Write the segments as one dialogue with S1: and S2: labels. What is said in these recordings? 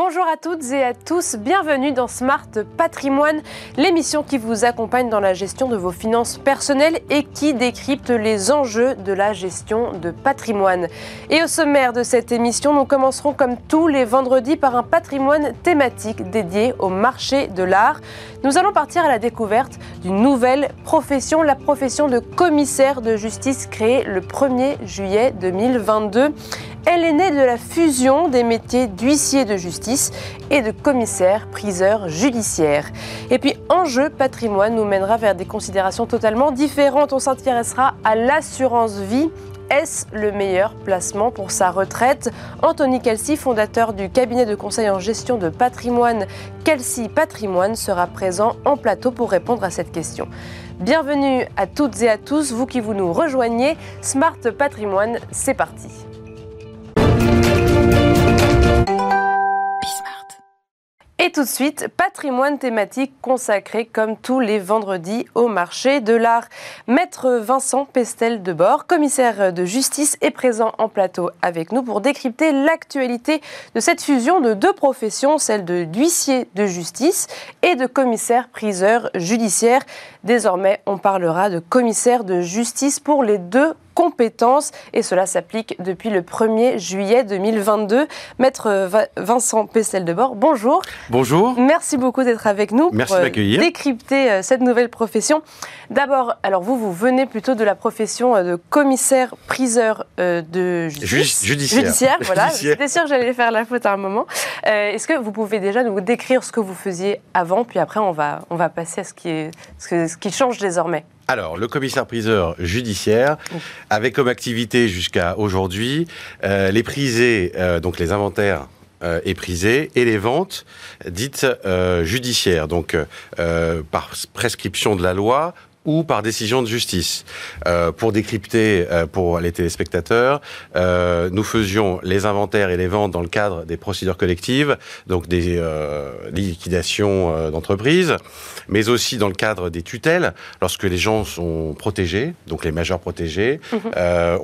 S1: Bonjour à toutes et à tous, bienvenue dans Smart Patrimoine, l'émission qui vous accompagne dans la gestion de vos finances personnelles et qui décrypte les enjeux de la gestion de patrimoine. Et au sommaire de cette émission, nous commencerons comme tous les vendredis par un patrimoine thématique dédié au marché de l'art. Nous allons partir à la découverte d'une nouvelle profession, la profession de commissaire de justice créée le 1er juillet 2022. Elle est née de la fusion des métiers d'huissier de justice et de commissaire priseur judiciaire. Et puis enjeu patrimoine nous mènera vers des considérations totalement différentes. On s'intéressera à l'assurance vie est-ce le meilleur placement pour sa retraite? Anthony Kelsey, fondateur du cabinet de conseil en gestion de patrimoine Kelsey Patrimoine, sera présent en plateau pour répondre à cette question. Bienvenue à toutes et à tous, vous qui vous nous rejoignez. Smart Patrimoine, c'est parti. Et tout de suite, patrimoine thématique consacré comme tous les vendredis au marché de l'art. Maître Vincent Pestel de Bord, commissaire de justice, est présent en plateau avec nous pour décrypter l'actualité de cette fusion de deux professions, celle de d'huissier de justice et de commissaire-priseur judiciaire. Désormais, on parlera de commissaire de justice pour les deux compétences et cela s'applique depuis le 1er juillet 2022. Maître Vincent Pestel de Bord, bonjour.
S2: Bonjour.
S1: Merci beaucoup d'être avec nous
S2: Merci pour euh,
S1: décrypter euh, cette nouvelle profession. D'abord, alors vous, vous venez plutôt de la profession euh, de commissaire-priseur de justice.
S2: judiciaire.
S1: Judiciaire, voilà. J'étais sûre que j'allais faire la faute à un moment. Est-ce que vous pouvez déjà nous décrire ce que vous faisiez avant, puis après on va, on va passer à ce qui, est, ce qui change désormais?
S2: Alors, le commissaire-priseur judiciaire avait comme activité jusqu'à aujourd'hui euh, les prisés, euh, donc les inventaires euh, et prisés, et les ventes dites judiciaires, donc par prescription de la loi ou par décision de justice. Euh, pour décrypter euh, pour les téléspectateurs, euh, nous faisions les inventaires et les ventes dans le cadre des procédures collectives, donc des euh, liquidations euh, d'entreprises, mais aussi dans le cadre des tutelles, lorsque les gens sont protégés, donc les majeurs protégés, mhm.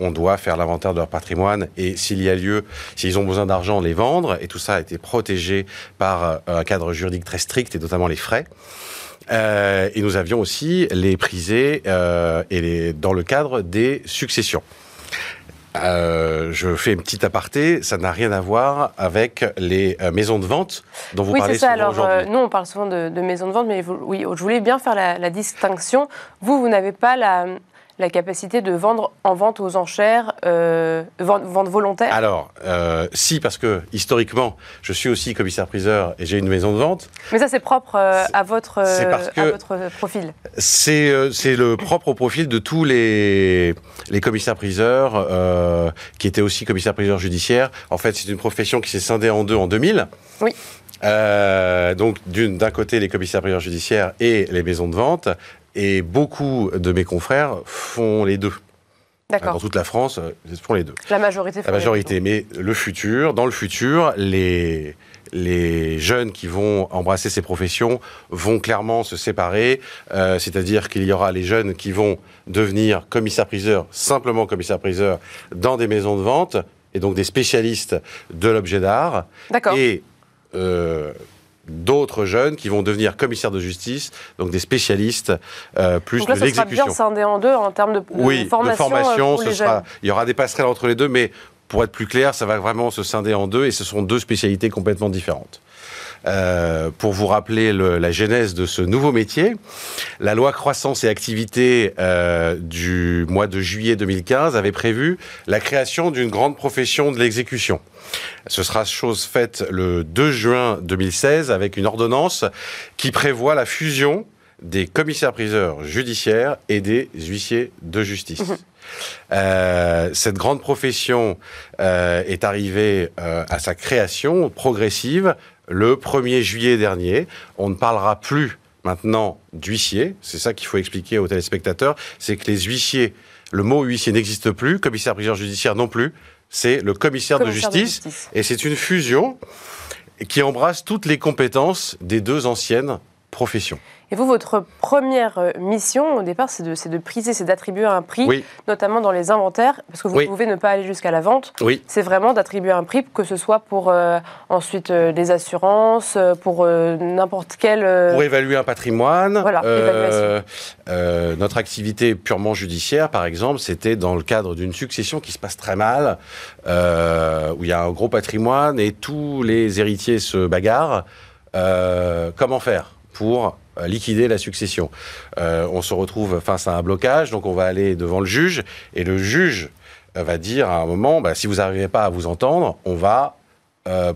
S2: on doit faire l'inventaire de leur patrimoine et s'il y a lieu, s'ils ont besoin d'argent, les vendre, et tout ça a été protégé par un cadre juridique très strict et notamment les frais. Euh, et nous avions aussi les prisés euh, et les, dans le cadre des successions. Euh, je fais une petite aparté, ça n'a rien à voir avec les maisons de vente dont vous
S1: oui,
S2: parlez
S1: ça.
S2: souvent aujourd'hui.
S1: Euh, nous, on parle souvent de, de, maisons de vente, mais vous, oui, je voulais bien faire la, la distinction. Vous, vous n'avez pas la, la capacité de vendre en vente aux enchères, euh, vente, vente, volontaire?
S2: Alors, euh, si, parce que historiquement, je suis aussi commissaire-priseur et j'ai une maison de vente.
S1: Mais ça, c'est propre euh, à, votre, à votre profil
S2: C'est le propre au profil de tous les, les commissaires-priseurs qui étaient aussi commissaires-priseurs judiciaires. En fait, c'est une profession qui s'est scindée en deux en 2000.
S1: Oui.
S2: Euh, donc d'un côté les commissaires-priseurs judiciaires et les maisons de vente, et beaucoup de mes confrères font les deux. Dans toute la France, ils font les deux.
S1: La majorité.
S2: La majorité. Mais le futur, dans le futur, les les jeunes qui vont embrasser ces professions vont clairement se séparer. Euh, C'est-à-dire qu'il y aura les jeunes qui vont devenir commissaires-priseurs, simplement commissaires-priseurs, dans des maisons de vente, et donc des spécialistes de l'objet d'art.
S1: D'accord.
S2: Et euh, d'autres jeunes qui vont devenir commissaires de justice, donc des spécialistes euh, plus
S1: donc là,
S2: de l'exécution.
S1: Ça sera bien scindé en deux en termes de, de
S2: oui,
S1: formation.
S2: De formation
S1: euh,
S2: ce sera, il y aura des passerelles entre les deux, mais pour être plus clair, ça va vraiment se scinder en deux et ce sont deux spécialités complètement différentes. Euh, pour vous rappeler le, la genèse de ce nouveau métier, la loi croissance et activité euh, du mois de juillet 2015 avait prévu la création d'une grande profession de l'exécution. Ce sera chose faite le 2 juin 2016 avec une ordonnance qui prévoit la fusion des commissaires-priseurs judiciaires et des huissiers de justice. Mmh. Euh, cette grande profession euh, est arrivée euh, à sa création progressive le 1er juillet dernier. On ne parlera plus maintenant d'huissier, c'est ça qu'il faut expliquer aux téléspectateurs, c'est que les huissiers, le mot huissier n'existe plus, commissaire-priseur judiciaire non plus, c'est le commissaire, commissaire de, justice, de justice, et c'est une fusion qui embrasse toutes les compétences des deux anciennes profession.
S1: Et vous, votre première euh, mission au départ, c'est de, de, priser, c'est d'attribuer un prix, notamment dans les inventaires, parce que vous pouvez ne pas aller jusqu'à la vente.
S2: Oui.
S1: C'est vraiment d'attribuer un prix, que ce soit pour euh, ensuite euh, des assurances, pour n'importe quel.
S2: Pour évaluer un patrimoine.
S1: Voilà,
S2: notre activité purement judiciaire, par exemple, c'était dans le cadre d'une succession qui se passe très mal, où il y a un gros patrimoine et tous les héritiers se bagarrent. comment faire? Pour euh, liquider la succession. Euh, on se retrouve face à un blocage, donc on va aller devant le juge, et le juge euh, va dire à un moment, bah, si vous n'arrivez pas à vous entendre, on va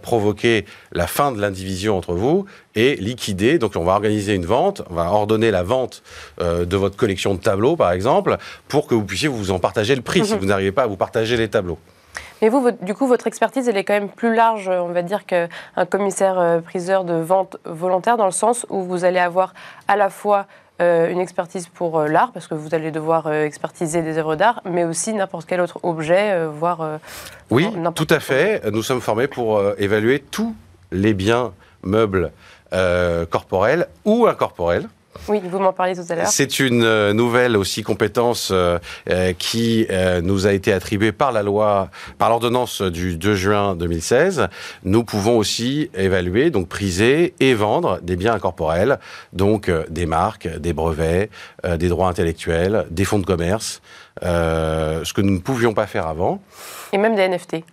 S2: provoquer la fin de l'indivision entre vous et liquider. Donc on va organiser une vente, on va ordonner la vente de votre collection de tableaux, par exemple, pour que vous puissiez vous en partager le prix, si mhm. vous n'arrivez pas à vous partager les tableaux.
S1: Mais vous, du coup, votre expertise, elle est quand même plus large, on va dire, qu'un commissaire-priseur euh, de vente volontaire, dans le sens où vous allez avoir à la fois euh, une expertise pour euh, l'art, parce que vous allez devoir expertiser des œuvres d'art, mais aussi n'importe quel autre objet, voire...
S2: oui, tout à fait. Nous sommes formés pour évaluer tous les biens meubles corporels ou incorporels
S1: oui, vous m'en parliez tout à l'heure.
S2: C'est une euh, nouvelle aussi compétence euh, euh, qui nous a été attribuée par la loi, par l'ordonnance du 2 juin 2016. Nous pouvons aussi évaluer, donc priser et vendre des biens incorporels, donc des marques, des brevets, des droits intellectuels, des fonds de commerce, ce que nous ne pouvions pas faire avant.
S1: Et même des NFT.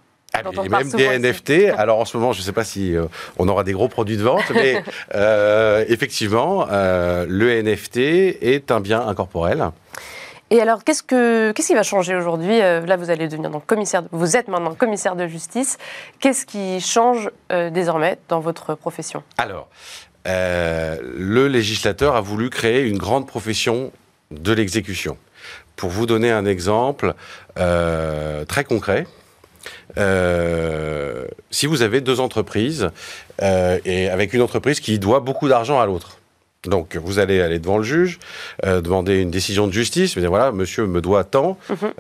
S2: Ah, et même des NFT. Alors en ce moment, je ne sais pas si euh, on aura des gros produits de vente, mais euh, effectivement, euh, le NFT est un bien incorporel.
S1: Et alors, qu'est-ce, que, qu'est-ce qui va changer aujourd'hui Là, vous allez devenir donc commissaire, vous êtes maintenant commissaire de justice. Qu'est-ce qui change désormais dans votre profession?
S2: Alors, le législateur a voulu créer une grande profession de l'exécution. Pour vous donner un exemple très concret, euh, si vous avez deux entreprises euh, et avec une entreprise qui doit beaucoup d'argent à l'autre. Donc, vous allez aller devant le juge, euh, demander une décision de justice, vous dire voilà, monsieur me doit tant, mhm.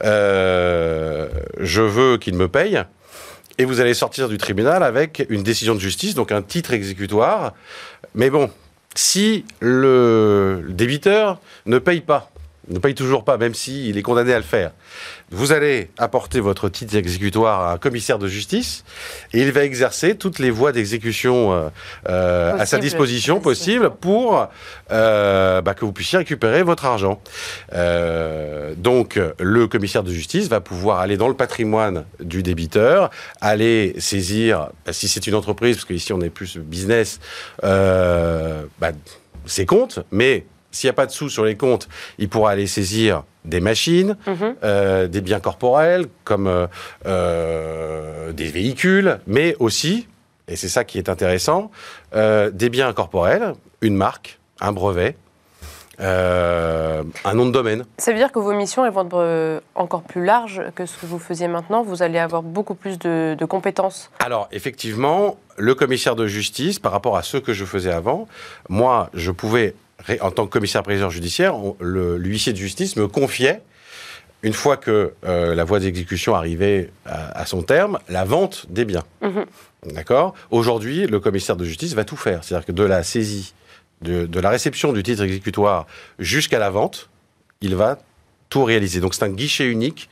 S2: je veux qu'il me paye. Et vous allez sortir du tribunal avec une décision de justice, donc un titre exécutoire. Mais bon, si le débiteur ne paye pas, ne paye toujours pas, même s'il est condamné à le faire. Vous allez apporter votre titre exécutoire à un commissaire de justice et il va exercer toutes les voies d'exécution euh, euh, à sa disposition possible pour euh, bah, que vous puissiez récupérer votre argent. donc le commissaire de justice va pouvoir aller dans le patrimoine du débiteur, aller saisir, bah, si c'est une entreprise, parce qu'ici on est plus business, bah, ses comptes, mais s'il n'y a pas de sous sur les comptes, il pourra aller saisir des machines, mhm. euh, des biens corporels, comme euh, euh, des véhicules, mais aussi, et c'est ça qui est intéressant, des biens corporels, une marque, un brevet, un nom de domaine.
S1: Ça veut dire que vos missions vont être encore plus larges que ce que vous faisiez maintenant. Vous allez avoir beaucoup plus de, de compétences.
S2: Alors, effectivement, le commissaire de justice, par rapport à ce que je faisais avant, moi, je pouvais en tant que commissaire-priseur judiciaire, l'huissier de justice me confiait, une fois que euh, la voie d'exécution arrivait à, son terme, la vente des biens. Mhm. D'accord? Aujourd'hui, le commissaire de justice va tout faire. C'est-à-dire que de la saisie, de, la réception du titre exécutoire jusqu'à la vente, il va tout réaliser. Donc c'est un guichet unique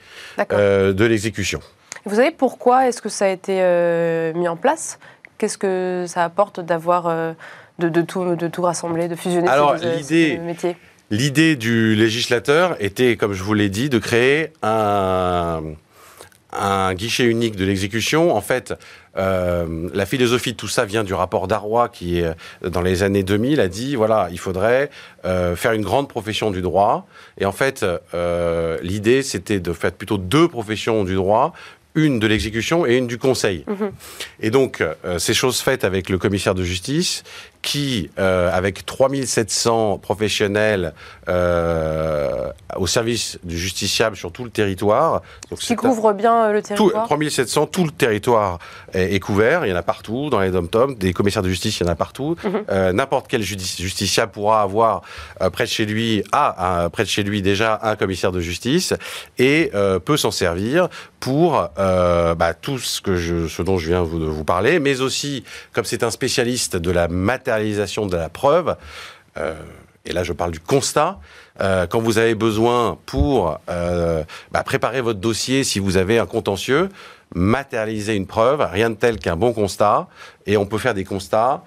S2: euh, de l'exécution.
S1: Vous savez pourquoi est-ce que ça a été euh, mis en place? Qu'est-ce que ça apporte d'avoir de, tout, de tout rassembler, de fusionner
S2: Alors, ces, métiers L'idée du législateur était, comme je vous l'ai dit, de créer un, un guichet unique de l'exécution. En fait, euh, la philosophie de tout ça vient du rapport d'Arroy qui, est, dans les années 2000, a dit voilà, il faudrait euh, faire une grande profession du droit. Et en fait, euh, l'idée, c'était de faire plutôt deux professions du droit une de l'exécution et une du conseil. Mhm. Et donc, euh, ces choses faites avec le commissaire de justice, qui, euh, avec 3700 professionnels euh, au service du justiciable sur tout le territoire.
S1: Donc qui couvre bien le territoire
S2: 3700, tout le territoire est, couvert. Il y en a partout, dans les dom-toms. Des commissaires de justice, il y en a partout. Mhm. N'importe quel justiciable pourra avoir près de chez lui, a près de chez lui déjà un commissaire de justice et peut s'en servir pour euh, bah, tout ce, que je, ce dont je viens vous, de vous parler, mais aussi, comme c'est un spécialiste de la matérialisation de la preuve, et là je parle du constat, quand vous avez besoin pour bah, préparer votre dossier, si vous avez un contentieux, matérialiser une preuve, rien de tel qu'un bon constat, et on peut faire des constats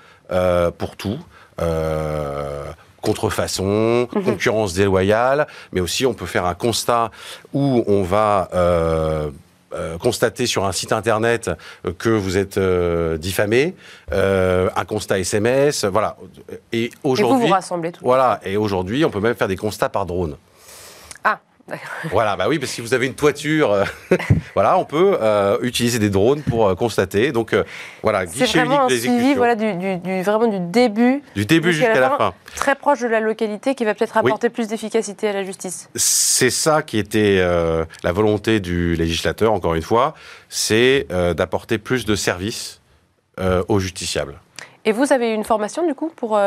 S2: pour tout. Euh, contrefaçon, mhm. concurrence déloyale, mais aussi on peut faire un constat où on va euh, euh, constater sur un site internet que vous êtes euh, diffamé, un constat SMS, voilà.
S1: Et aujourd'hui, vous vous rassemblez tout.
S2: Voilà. Et aujourd'hui, on peut même faire des constats par drone. Voilà, bah oui, parce que si vous avez une toiture, euh, voilà, on peut euh, utiliser des drones pour euh, constater. Donc voilà,
S1: guichet unique un suivi, voilà, du, du, vraiment du début,
S2: du début jusqu'à la, fin,
S1: très proche de la localité, qui va peut-être apporter plus d'efficacité à la justice.
S2: C'est ça qui était la volonté du législateur. Encore une fois, c'est d'apporter plus de services aux justiciables.
S1: Et vous avez une formation du coup pour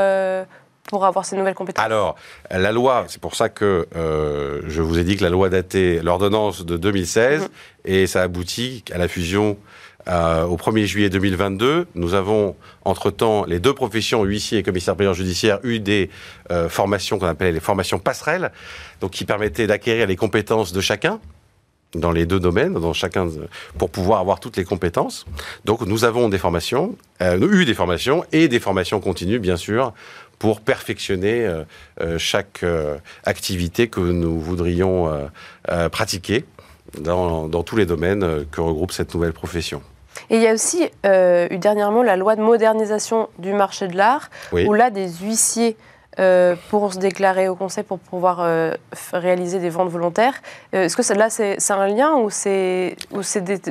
S1: pour avoir ces nouvelles compétences
S2: Alors, la loi, c'est pour ça que euh, je vous ai dit que la loi datait l'ordonnance de 2016 mhm. et ça aboutit à la fusion euh, au 1er juillet 2022. Nous avons, entre-temps, les deux professions, huissier et commissaire prieur judiciaire, eu des euh, formations qu'on appelait les formations passerelles, donc qui permettaient d'acquérir les compétences de chacun dans les deux domaines, dans chacun pour pouvoir avoir toutes les compétences. Donc nous avons des formations, euh, eu des formations et des formations continues bien sûr pour perfectionner euh, euh, chaque euh, activité que nous voudrions pratiquer dans, tous les domaines que regroupe cette nouvelle profession.
S1: Et il y a aussi eu dernièrement la loi de modernisation du marché de l'art, où là, des huissiers euh, pour se déclarer au conseil pour pouvoir euh, réaliser des ventes volontaires. Euh, est-ce que là, c'est un lien ou c'est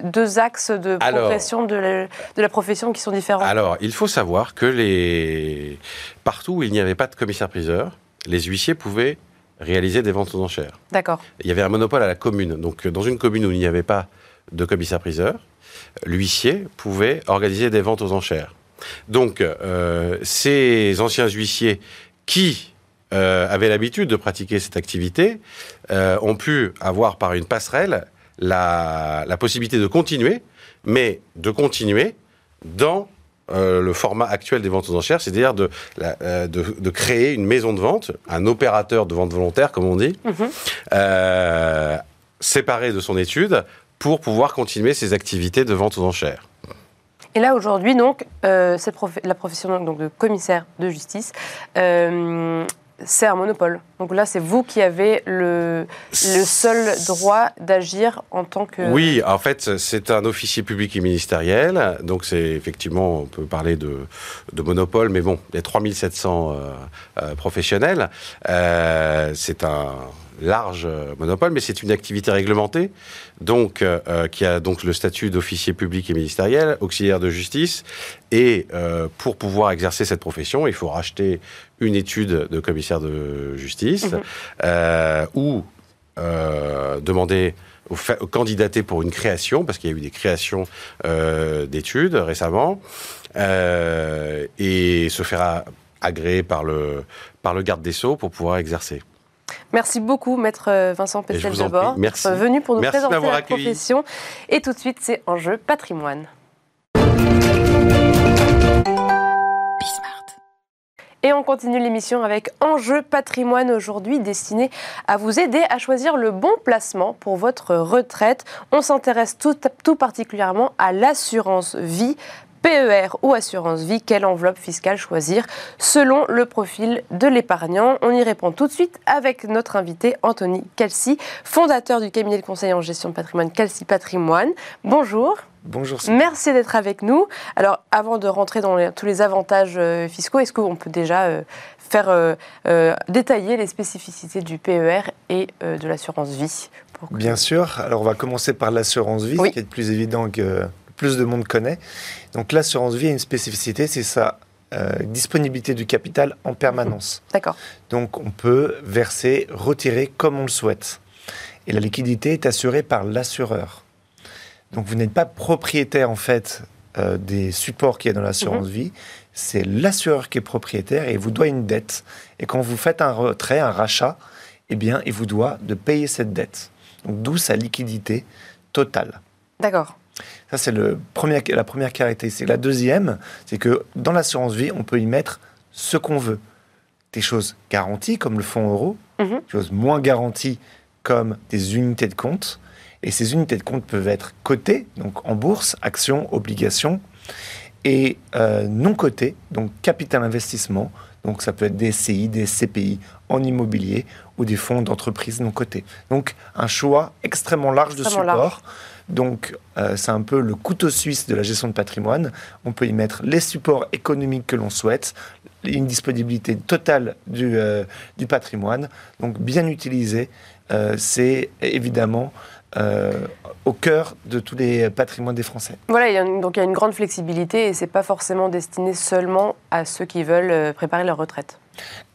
S1: deux axes de progression de, la, profession qui sont différents?
S2: Alors, il faut savoir que les... partout où il n'y avait pas de commissaire-priseur, les huissiers pouvaient réaliser des ventes aux enchères.
S1: D'accord.
S2: Il y avait un monopole à la commune. Donc, dans une commune où il n'y avait pas de commissaire-priseur, l'huissier pouvait organiser des ventes aux enchères. Donc, ces anciens huissiers qui euh, avaient l'habitude de pratiquer cette activité euh, ont pu avoir par une passerelle la, possibilité de continuer, mais de continuer dans euh, le format actuel des ventes aux enchères, c'est-à-dire de, de, créer une maison de vente, un opérateur de vente volontaire, comme on dit, mhm. séparé de son étude, pour pouvoir continuer ses activités de vente aux enchères.
S1: Et là, aujourd'hui, donc, euh, la profession donc, de commissaire de justice, euh, c'est un monopole. Donc là, c'est vous qui avez le, seul droit d'agir en tant que...
S2: Oui, en fait, c'est un officier public et ministériel. Donc c'est effectivement, on peut parler de, monopole, mais bon, a 3700 euh, professionnels. c'est un large euh, monopole, mais c'est une activité réglementée, donc euh, euh, qui a donc le statut d'officier public et ministériel, auxiliaire de justice, et pour pouvoir exercer cette profession, il faut racheter une étude de commissaire de justice mhm. ou demander candidater pour une création, parce qu'il y a eu des créations d'études récemment, et se faire agréer par le, par le garde des Sceaux pour pouvoir exercer.
S1: Merci beaucoup, maître euh, Vincent Pestel d'abord,
S2: d'être
S1: venu pour nous présenter la profession. Et tout de suite, c'est Enjeu patrimoine. Et on continue l'émission avec Enjeu patrimoine aujourd'hui destiné à vous aider à choisir le bon placement pour votre retraite. On s'intéresse tout, tout, particulièrement à l'assurance vie PER ou assurance vie, quelle enveloppe fiscale choisir selon le profil de l'épargnant On y répond tout de suite avec notre invité Anthony Calci, fondateur du cabinet de conseil en gestion de patrimoine Calci Patrimoine. Bonjour.
S3: Bonjour.
S1: Merci d'être avec nous. Alors, avant de rentrer dans tous les avantages euh, fiscaux, est-ce qu'on peut déjà euh, faire euh, détailler les spécificités du PER et de l'assurance vie
S3: Bien sûr. Alors, on va commencer par l'assurance vie, qui est plus évident que plus de monde connaît. Donc l'assurance vie a une spécificité, c'est sa euh, disponibilité du capital en permanence.
S1: D'accord.
S3: Donc on peut verser, retirer comme on le souhaite. Et la liquidité est assurée par l'assureur. Donc vous n'êtes pas propriétaire en fait euh, des supports qu'il y a dans l'assurance mhm. vie. C'est l'assureur qui est propriétaire et il vous doit une dette. Et quand vous faites un retrait, un rachat, eh bien, il vous doit de payer cette dette. Donc d'où sa liquidité totale.
S1: D'accord.
S3: Ça, c'est la première caractéristique. La deuxième, c'est que dans l'assurance vie, on peut y mettre ce qu'on veut. des choses garanties comme le fonds euro,
S1: Mhm.
S3: des choses moins garanties comme des unités de compte. Et ces unités de compte peuvent être cotées, donc en bourse, actions, obligations, et euh, non cotées, donc capital investissement. Donc ça peut être des SCI, des CPI en immobilier ou des fonds d'entreprise non cotés. Donc un choix extrêmement large de supports. Donc euh, c'est un peu le couteau suisse de la gestion de patrimoine. On peut y mettre les supports économiques que l'on souhaite, une disponibilité totale du, euh, du patrimoine. Donc bien utilisé, euh, c'est évidemment euh, au cœur de tous les patrimoines des Français.
S1: Voilà, il y a une- donc il y a une grande flexibilité et c'est pas forcément destiné seulement à ceux qui veulent préparer leur retraite.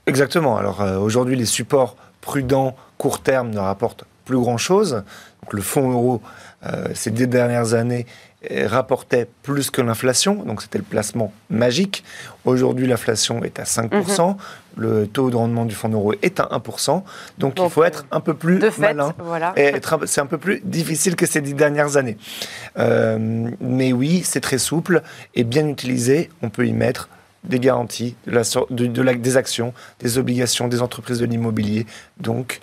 S3: Exactement. Alors euh, aujourd'hui, les supports prudents, court terme, ne rapportent plus grand-chose. Le fonds euro, euh, ces deux dernières années, euh, rapportait plus que l'inflation. Donc c'était le placement magique. Aujourd'hui, l'inflation est à 5%. Le taux de rendement du fonds euro est à 1%. Donc, il faut être un peu plus
S1: De fait,
S3: malin.
S1: voilà.
S3: C'est un peu plus difficile que ces dix dernières années. Euh, mais oui, c'est très souple et bien utilisé. On peut y mettre des garanties, de la, de, de la- des actions, des obligations, des entreprises de l'immobilier. Donc,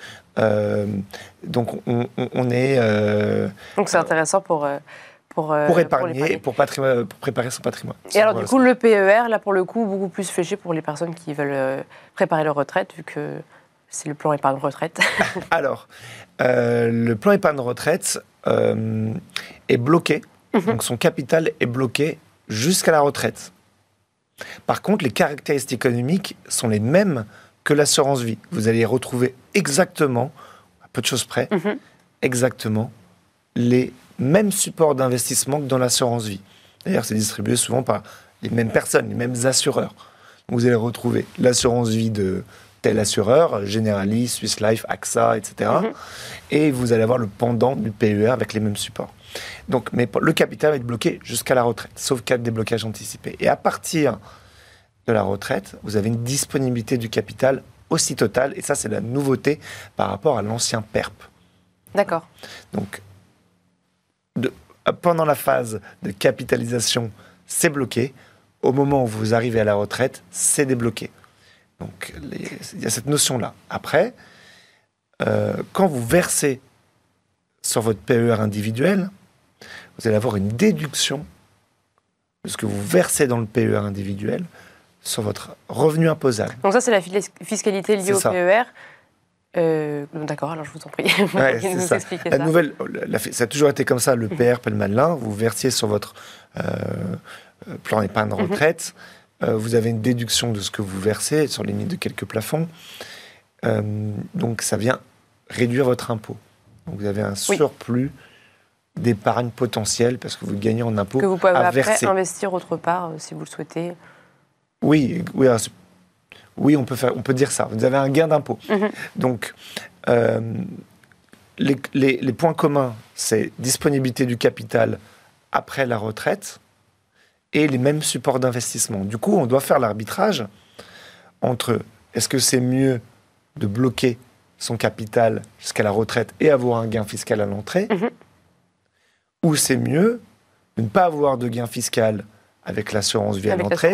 S3: donc on, est euh,
S1: Donc c'est intéressant pour, euh, pour, euh,
S3: pour épargner, pour, patrimoine- pour préparer son patrimoine.
S1: Et alors
S3: Voilà.
S1: du coup, le PER, là pour le coup, beaucoup plus fléché pour les personnes qui veulent euh, préparer leur retraite, vu que c'est le plan épargne retraite.
S3: Alors, euh, le plan épargne retraite euh, est bloqué,
S1: Mhm.
S3: donc son capital est bloqué jusqu'à la retraite. Par contre, les caractéristiques économiques sont les mêmes que l'assurance vie. Vous allez retrouver exactement, à peu de choses près,
S1: Mhm.
S3: exactement les mêmes supports d'investissement que dans l'assurance vie. D'ailleurs, c'est distribué souvent par les mêmes personnes, les mêmes assureurs. Vous allez retrouver l'assurance vie de tel assureur, Generali, Swiss Life, AXA, etc.
S1: Mhm.
S3: Et vous allez avoir le pendant du PER avec les mêmes supports. Donc, mais le capital va être bloqué jusqu'à la retraite, sauf cas de déblocage anticipé. Et à partir de la retraite, vous avez une disponibilité du capital aussi totale. Et ça, c'est la nouveauté par rapport à l'ancien PERP.
S1: D'accord.
S3: Donc, de- pendant la phase de capitalisation, c'est bloqué. Au moment où vous arrivez à la retraite, c'est débloqué. Donc, il y a cette notion-là. Après, euh, quand vous versez sur votre PER individuel, vous allez avoir une déduction de ce que vous versez dans le PER individuel sur votre revenu imposable.
S1: Donc ça, c'est la fis- fiscalité liée au. PER. Euh, D'accord, alors je vous en prie.
S3: Ouais,
S1: Vous
S3: ça. La
S1: ça.
S3: nouvelle, la- ça a toujours été comme ça, le PR Pellemanlin, vous versiez sur votre euh, euh, plan d'épargne
S1: Mhm.
S3: retraite, euh, vous avez une déduction de ce que vous versez sur les limites de quelques plafonds, donc ça vient réduire votre impôt. Donc vous avez un
S1: Oui.
S3: surplus d'épargne potentielle parce que vous gagnez en impôt
S1: Que vous pouvez
S3: à
S1: après
S3: verser.
S1: investir autre part si vous le souhaitez.
S3: Oui, oui, c'est- oui, on peut faire, on peut dire ça. Vous avez un gain d'impôt.
S1: Mhm.
S3: Donc, euh, les, les- les points communs, c'est disponibilité du capital après la retraite et les mêmes supports d'investissement. Du coup, on doit faire l'arbitrage entre est-ce que c'est mieux de bloquer son capital jusqu'à la retraite et avoir un gain fiscal à l'entrée,
S1: Mhm.
S3: ou c'est mieux de ne pas avoir de gain fiscal avec l'assurance vie à l'entrée,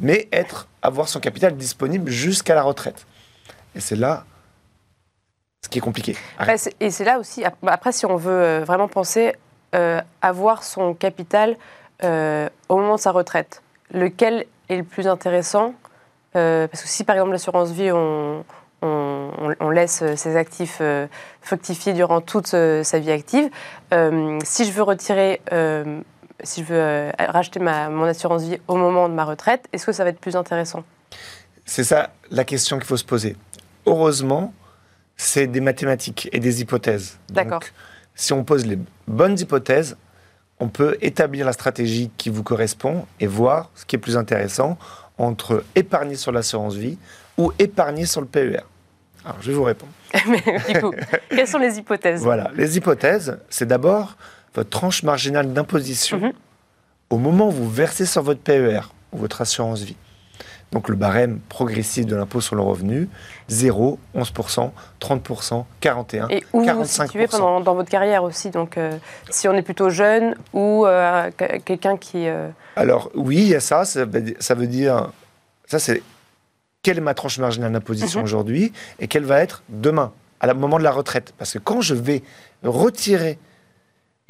S3: mais être, avoir son capital disponible jusqu'à la retraite. Et c'est là ce qui est compliqué.
S1: C'est- et c'est là aussi, ap- après, si on veut euh, vraiment penser euh, avoir son capital euh, au moment de sa retraite, lequel est le plus intéressant Euh, Parce que si, par exemple, l'assurance vie, on, on- laisse ses actifs fructifier durant toute sa vie active, si je veux retirer, si je veux euh, racheter ma, mon assurance vie au moment de ma retraite, est-ce que ça va être plus intéressant?
S3: C'est ça la question qu'il faut se poser. Heureusement, c'est des mathématiques et des hypothèses.
S1: D'accord.
S3: Si on pose les bonnes hypothèses, on peut établir la stratégie qui vous correspond et voir ce qui est plus intéressant entre épargner sur l'assurance vie ou épargner sur le PER. Alors, je vais vous répondre.
S1: Mais du coup, quelles sont les hypothèses?
S3: Voilà, les hypothèses, c'est d'abord votre tranche marginale d'imposition
S1: Mhm.
S3: au moment où vous versez sur votre PER ou votre assurance vie. Donc le barème progressif de l'impôt sur le revenu, 0, 11%, 30%, 41%,
S1: Et où vous vous
S3: 45%.
S1: situez pendant, dans votre carrière aussi. Donc, euh, si on est plutôt jeune ou euh, que- quelqu'un qui. euh,
S3: Alors oui, il y a ça, ça veut dire- ça veut dire, ça c'est quelle est ma tranche marginale d'imposition
S1: Mhm.
S3: aujourd'hui et quelle va être demain, à la moment de la retraite. Parce que quand je vais retirer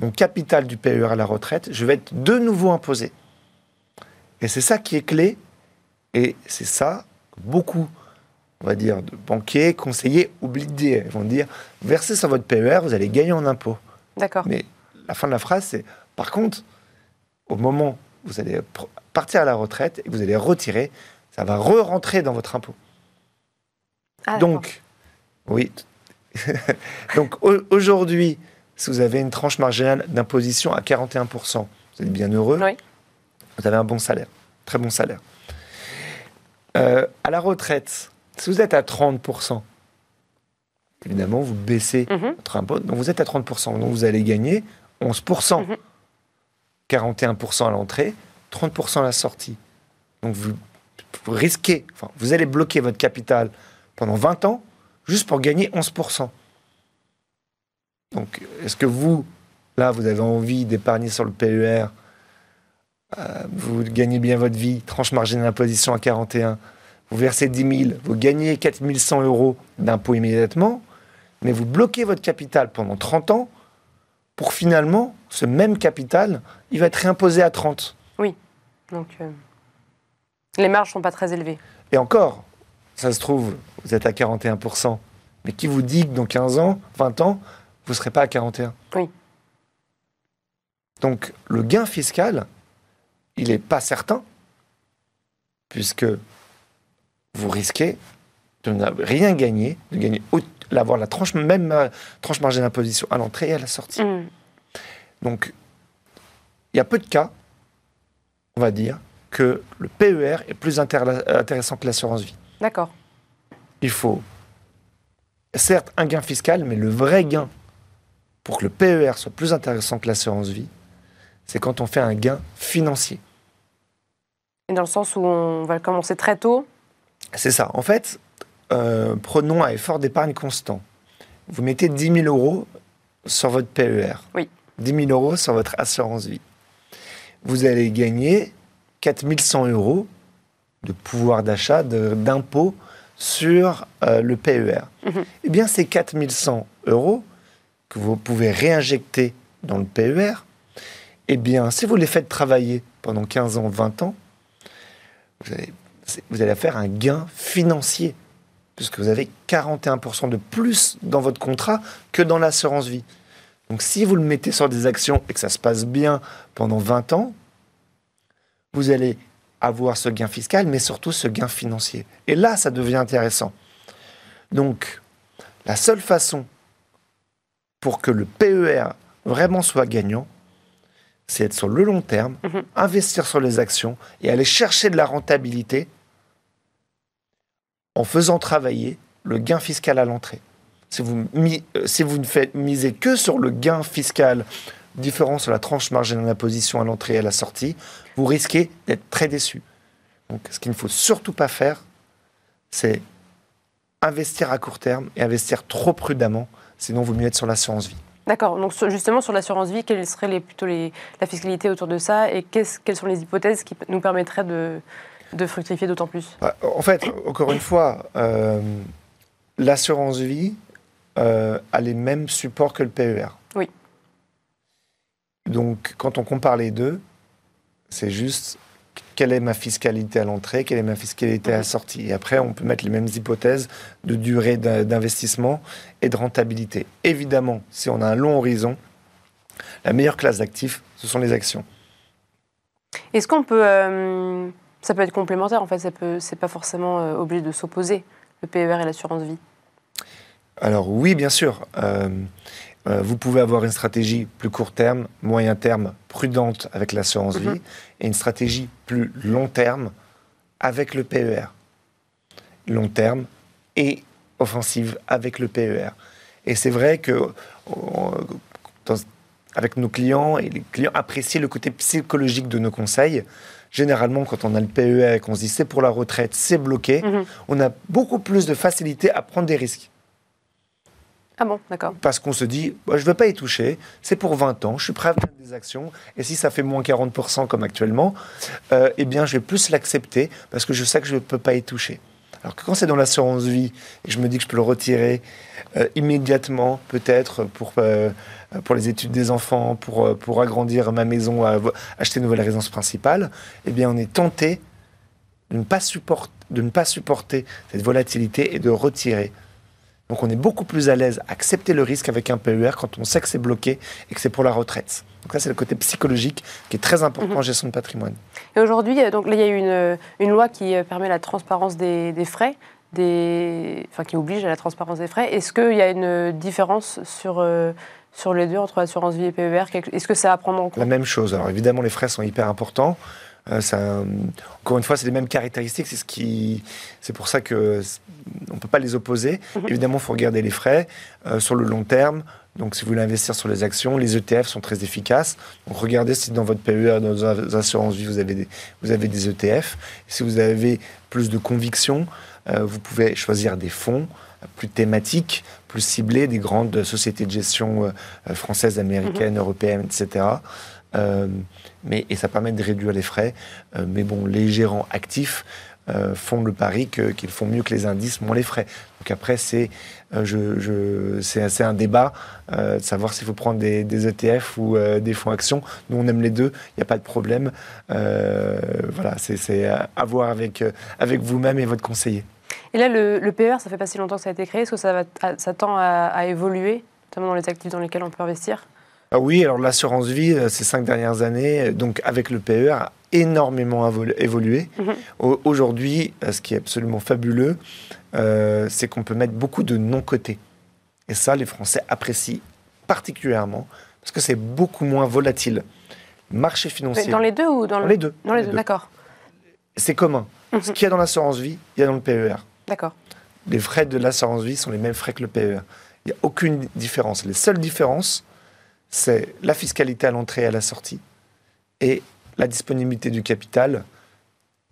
S3: mon capital du PER à la retraite, je vais être de nouveau imposé. Et c'est ça qui est clé. Et c'est ça que beaucoup, on va dire, de banquiers, conseillers oublient de dire. Ils vont dire, versez sur votre PER, vous allez gagner en impôts.
S1: D'accord.
S3: Mais la fin de la phrase, c'est par contre, au moment où vous allez partir à la retraite et que vous allez retirer, ça va re-rentrer dans votre impôt.
S1: Ah.
S3: Donc, oui. Donc au- aujourd'hui, si vous avez une tranche marginale d'imposition à 41%, vous êtes bien heureux,
S1: Oui.
S3: vous avez un bon salaire, très bon salaire. Euh, à la retraite, si vous êtes à 30%, évidemment, vous baissez
S1: Mhm.
S3: votre impôt, donc vous êtes à 30%, donc vous allez gagner 11%.
S1: Mhm.
S3: 41% à l'entrée, 30% à la sortie. Donc vous, vous risquez, enfin, vous allez bloquer votre capital pendant 20 ans juste pour gagner 11%. Donc est-ce que vous, là, vous avez envie d'épargner sur le PER euh, Vous gagnez bien votre vie, tranche marginale d'imposition à 41, vous versez 10 000, vous gagnez 4 100 euros d'impôt immédiatement, mais vous bloquez votre capital pendant 30 ans pour finalement, ce même capital, il va être réimposé à 30.
S1: Donc, euh, les marges sont pas très élevées.
S3: Et encore, ça se trouve, vous êtes à 41%, mais qui vous dit que dans 15 ans, 20 ans, vous ne serez pas à 41
S1: Oui.
S3: Donc le gain fiscal, il n'est pas certain, puisque vous risquez de ne rien gagner, de gagner d'avoir la tranche, même euh, tranche marginale d'imposition à l'entrée et à la sortie.
S1: Mhm.
S3: Donc, il y a peu de cas, on va dire, que le PER est plus intér- intéressant que l'assurance vie.
S1: D'accord.
S3: Il faut, certes, un gain fiscal, mais le vrai gain pour que le PER soit plus intéressant que l'assurance vie, c'est quand on fait un gain financier.
S1: Et dans le sens où on va commencer très tôt.
S3: C'est ça. En fait, euh, prenons un effort d'épargne constant. Vous mettez 10 000 euros sur votre PER.
S1: Oui.
S3: 10 000 euros sur votre assurance vie. Vous allez gagner 4 100 euros de pouvoir d'achat, d'impôt sur euh, le PER.
S1: Mhm.
S3: Eh bien, ces 4 100 euros que vous pouvez réinjecter dans le PER, eh bien, si vous les faites travailler pendant 15 ans, 20 ans, vous allez, vous allez faire un gain financier, puisque vous avez 41% de plus dans votre contrat que dans l'assurance vie. Donc si vous le mettez sur des actions et que ça se passe bien pendant 20 ans, vous allez avoir ce gain fiscal, mais surtout ce gain financier. Et là, ça devient intéressant. Donc, la seule façon pour que le PER vraiment soit gagnant, c'est être sur le long terme,
S1: Mhm.
S3: investir sur les actions et aller chercher de la rentabilité en faisant travailler le gain fiscal à l'entrée. Si vous, euh, si vous ne faites misez que sur le gain fiscal différent sur la tranche marginale d'imposition à l'entrée et à la sortie, vous risquez d'être très déçu. Donc, ce qu'il ne faut surtout pas faire, c'est investir à court terme et investir trop prudemment, sinon vous mieux être sur l'assurance vie.
S1: D'accord. Donc justement sur l'assurance vie, quelle serait les, plutôt les, la fiscalité autour de ça et qu'est-ce- quelles sont les hypothèses qui nous permettraient de, de fructifier d'autant plus?
S3: Bah, En fait, encore une fois, euh, l'assurance vie euh, a les mêmes supports que le PER.
S1: Oui.
S3: Donc, quand on compare les deux, c'est juste quelle est ma fiscalité à l'entrée, quelle est ma fiscalité à la sortie. Et après, on peut mettre les mêmes hypothèses de durée d'in- d'investissement et de rentabilité. Évidemment, si on a un long horizon, la meilleure classe d'actifs, ce sont les actions.
S1: Est-ce qu'on peut. euh, ça peut être complémentaire en fait, ça peut, c'est pas forcément euh, obligé de s'opposer, le PER et l'assurance vie?
S3: Alors oui, bien sûr. Euh, vous pouvez avoir une stratégie plus court terme, moyen terme, prudente avec l'assurance
S1: Mhm.
S3: vie, et une stratégie plus long terme avec le PER. Long terme et offensive avec le PER. Et c'est vrai que on- dans- avec nos clients, et les clients apprécient le côté psychologique de nos conseils. Généralement, quand on a le PER et qu'on se dit c'est pour la retraite, c'est bloqué,
S1: Mhm.
S3: on a beaucoup plus de facilité à prendre des risques
S1: Ah bon, d'accord.
S3: parce qu'on se dit, bah, je ne vais pas y toucher, c'est pour 20 ans, je suis prêt à faire des actions, et si ça fait moins 40% comme actuellement, euh, eh bien, je vais plus l'accepter parce que je sais que je ne peux pas y toucher. Alors que quand c'est dans l'assurance vie et je me dis que je peux le retirer euh, immédiatement, peut-être pour, euh, pour les études des enfants, pour, pour agrandir ma maison, acheter une nouvelle résidence principale, eh bien on est tenté de ne pas, supporter, de ne pas supporter cette volatilité et de retirer. Donc on est beaucoup plus à l'aise à accepter le risque avec un PER quand on sait que c'est bloqué et que c'est pour la retraite. Donc ça, c'est le côté psychologique qui est très important mhm. en gestion de patrimoine.
S1: Et aujourd'hui, donc là, il y a eu une, une, loi qui euh, permet la transparence des, des frais, des, enfin qui oblige à la transparence des frais. Est-ce qu'il y a une différence sur euh, sur les deux entre assurance vie et PER Est-ce que ça à prendre en compte?
S3: La même chose. Alors évidemment, les frais sont hyper importants. Euh, ça, encore une fois, c'est les mêmes caractéristiques. C'est ce qui, c'est pour ça que on peut pas les opposer. Mhm. Évidemment, il faut regarder les frais sur le long terme. Donc, si vous voulez investir sur les actions, les ETF sont très efficaces. Donc, regardez si dans votre PER, dans vos assurances vie, vous avez des, vous avez des ETF. Si vous avez plus de conviction, euh, vous pouvez choisir des fonds plus thématiques, plus ciblés, des grandes sociétés de gestion euh, françaises, américaines, mhm. européennes, etc. Euh, mais, et ça permet de réduire les frais. mais bon, les gérants actifs euh, font le pari qu'ils font mieux que les indices, moins les frais. Donc après, c'est euh, je, un débat euh, de savoir s'il faut prendre des, ETF ou des fonds actions. Nous, on aime les deux, il n'y a pas de problème. voilà, c'est à voir avec, avec vous-même et votre conseiller.
S1: Et là, le, PER, ça fait pas si longtemps que ça a été créé. Est-ce que ça, tend à évoluer, notamment dans les actifs dans lesquels on peut investir?
S3: Ah oui, alors l'assurance vie, euh, ces cinq dernières années, euh, donc avec le PER, a énormément évolué. Mhm. Aujourd'hui, euh, ce qui est absolument fabuleux, c'est qu'on peut mettre beaucoup de non-cotés. Et ça, les Français apprécient particulièrement parce que c'est beaucoup moins volatile. Marché financier.
S1: Dans les deux ou dans,
S3: les deux
S1: Dans les, deux, d'accord.
S3: C'est commun. Mhm. Ce qu'il y a dans l'assurance vie, il y a dans le PER.
S1: D'accord.
S3: Les frais de l'assurance vie sont les mêmes frais que le PER. Il n'y a aucune différence. Les seules différences, c'est la fiscalité à l'entrée et à la sortie et la disponibilité du capital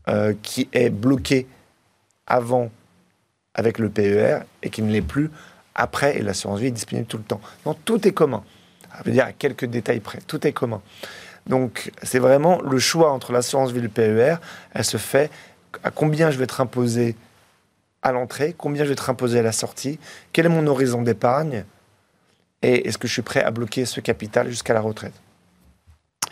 S3: euh, qui est bloqué avant avec le PER et qui ne l'est plus après et l'assurance vie est disponible tout le temps. Donc tout est commun. Ça veut dire à quelques détails près, tout est commun. Donc c'est vraiment le choix entre l'assurance vie et le PER, elle se fait à combien je vais être imposé à l'entrée, combien je vais être imposé à la sortie, quel est mon horizon d'épargne, et est-ce que je suis prêt à bloquer ce capital jusqu'à la retraite?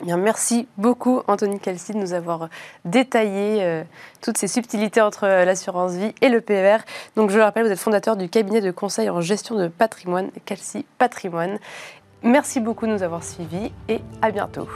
S1: Eh Bien, merci beaucoup Anthony Calci de nous avoir détaillé euh, toutes ces subtilités entre euh, l'assurance vie et le PER. Donc je le rappelle, vous êtes fondateur du cabinet de conseil en gestion de patrimoine Calci Patrimoine. Merci beaucoup de nous avoir suivis et à bientôt.